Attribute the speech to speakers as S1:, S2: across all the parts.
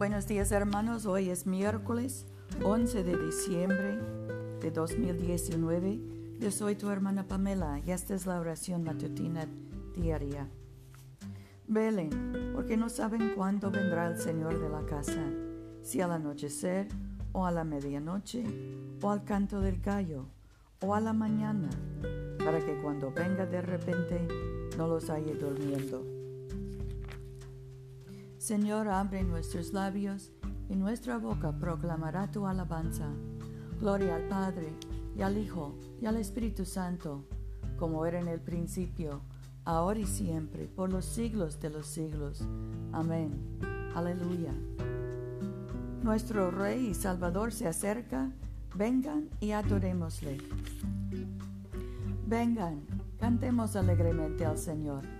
S1: Buenos días hermanos, hoy es miércoles 11 de diciembre de 2019. Yo soy tu hermana Pamela y esta es la oración matutina diaria. Velen, porque no saben cuándo vendrá el Señor de la casa, si al anochecer o a la medianoche o al canto del gallo o a la mañana, para que cuando venga de repente no los haya durmiendo. Señor, abre nuestros labios y nuestra boca proclamará tu alabanza. Gloria al Padre, y al Hijo, y al Espíritu Santo, como era en el principio, ahora y siempre, por los siglos de los siglos. Amén. Aleluya. Nuestro Rey y Salvador se acerca. Vengan y adorémosle. Vengan, cantemos alegremente al Señor.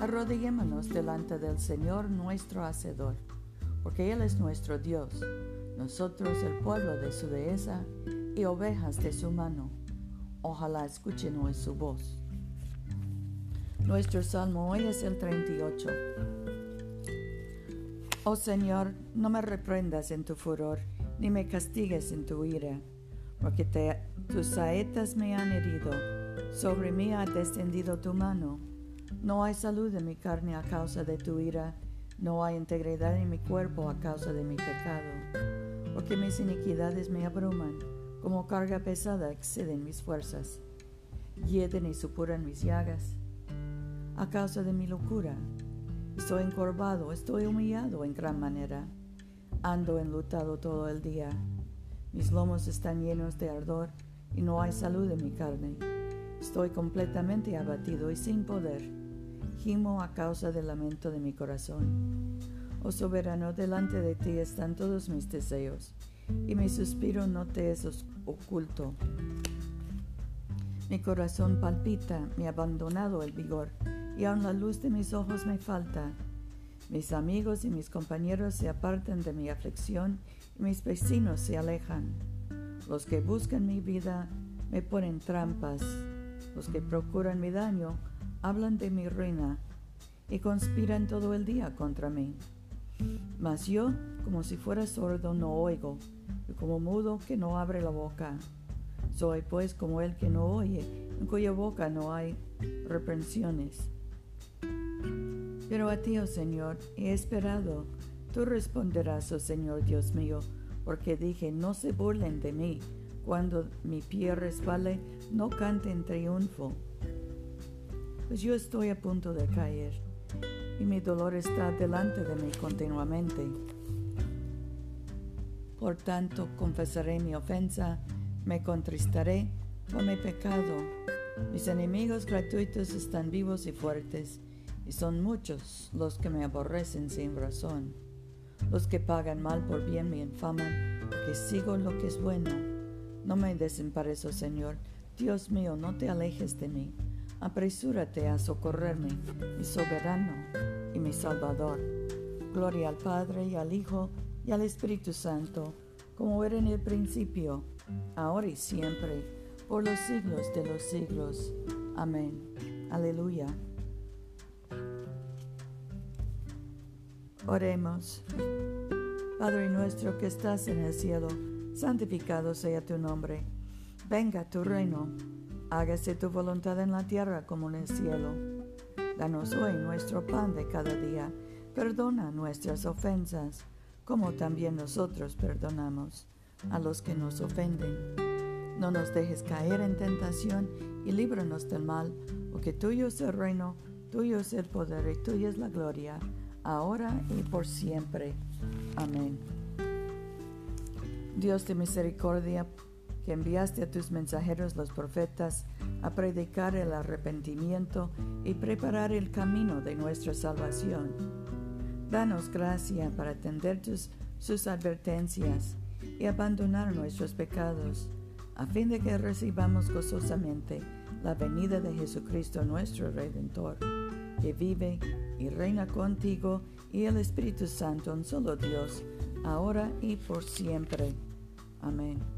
S1: Arrodillémonos delante del Señor nuestro Hacedor, porque Él es nuestro Dios, nosotros el pueblo de su dehesa y ovejas de su mano. Ojalá escuchen hoy su voz. Nuestro salmo hoy es el 38. Oh Señor, no me reprendas en tu furor, ni me castigues en tu ira, porque tus saetas me han herido, sobre mí ha descendido tu mano no hay salud en mi carne a causa de tu ira, no hay integridad en mi cuerpo a causa de mi pecado, porque mis iniquidades me abruman, como carga pesada exceden mis fuerzas, hieden y supuran mis llagas. A causa de mi locura, estoy encorvado, estoy humillado en gran manera, ando enlutado todo el día, mis lomos están llenos de ardor y no hay salud en mi carne. Estoy completamente abatido y sin poder gimo a causa del lamento de mi corazón. Oh soberano, delante de ti están todos mis deseos, y mi suspiro no te es oculto. Mi corazón palpita, me ha abandonado el vigor, y aun la luz de mis ojos me falta. Mis amigos y mis compañeros se apartan de mi aflicción, y mis vecinos se alejan. Los que buscan mi vida me ponen trampas, los que procuran mi daño hablan de mi reina y conspiran todo el día contra mí. Mas yo, como si fuera sordo, no oigo, y como mudo que no abre la boca. Soy pues como el que no oye, en cuya boca no hay reprensiones. Pero a ti, oh Señor, he esperado. Tú responderás, oh Señor Dios mío, porque dije, no se burlen de mí. Cuando mi pie resbale, no cante en triunfo pues yo estoy a punto de caer y mi dolor está delante de mí continuamente. Por tanto, confesaré mi ofensa, me contristaré por mi pecado. Mis enemigos gratuitos están vivos y fuertes, y son muchos los que me aborrecen sin razón. Los que pagan mal por bien me infaman, porque sigo lo que es bueno. No me desempares, oh Señor. Dios mío, no te alejes de mí apresúrate a socorrerme, mi soberano y mi salvador. Gloria al Padre y al Hijo y al Espíritu Santo, como era en el principio, ahora y siempre, por los siglos de los siglos. Amén. Aleluya. Oremos. Padre nuestro que estás en el cielo, santificado sea tu nombre. Venga tu reino Hágase tu voluntad en la tierra como en el cielo. Danos hoy nuestro pan de cada día. Perdona nuestras ofensas, como también nosotros perdonamos a los que nos ofenden. No nos dejes caer en tentación y líbranos del mal, porque tuyo es el reino, tuyo es el poder y tuya es la gloria, ahora y por siempre. Amén. Dios de misericordia, que enviaste a tus mensajeros los profetas a predicar el arrepentimiento y preparar el camino de nuestra salvación. Danos gracia para atender tus, sus advertencias y abandonar nuestros pecados, a fin de que recibamos gozosamente la venida de Jesucristo nuestro Redentor, que vive y reina contigo y el Espíritu Santo, un solo Dios, ahora y por siempre. Amén.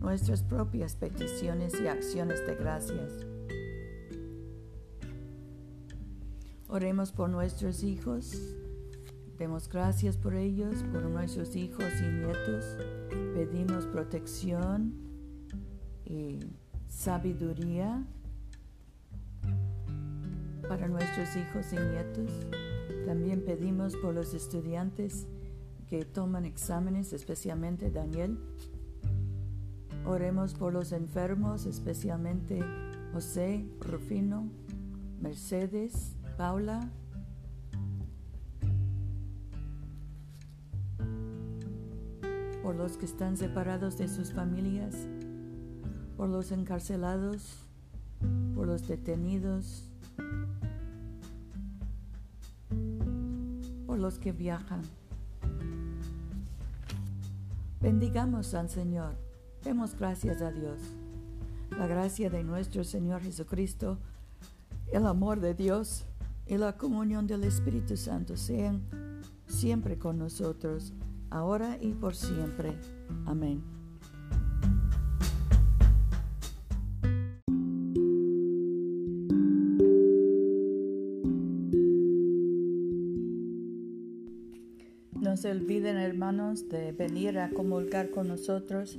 S1: nuestras propias peticiones y acciones de gracias. Oremos por nuestros hijos. Demos gracias por ellos, por nuestros hijos y nietos. Pedimos protección y sabiduría para nuestros hijos y nietos. También pedimos por los estudiantes que toman exámenes, especialmente Daniel. Oremos por los enfermos, especialmente José, Rufino, Mercedes, Paula. Por los que están separados de sus familias, por los encarcelados, por los detenidos, por los que viajan. Bendigamos al Señor. Demos gracias a Dios. La gracia de nuestro Señor Jesucristo, el amor de Dios y la comunión del Espíritu Santo sean siempre con nosotros, ahora y por siempre. Amén. No se olviden, hermanos, de venir a comulgar con nosotros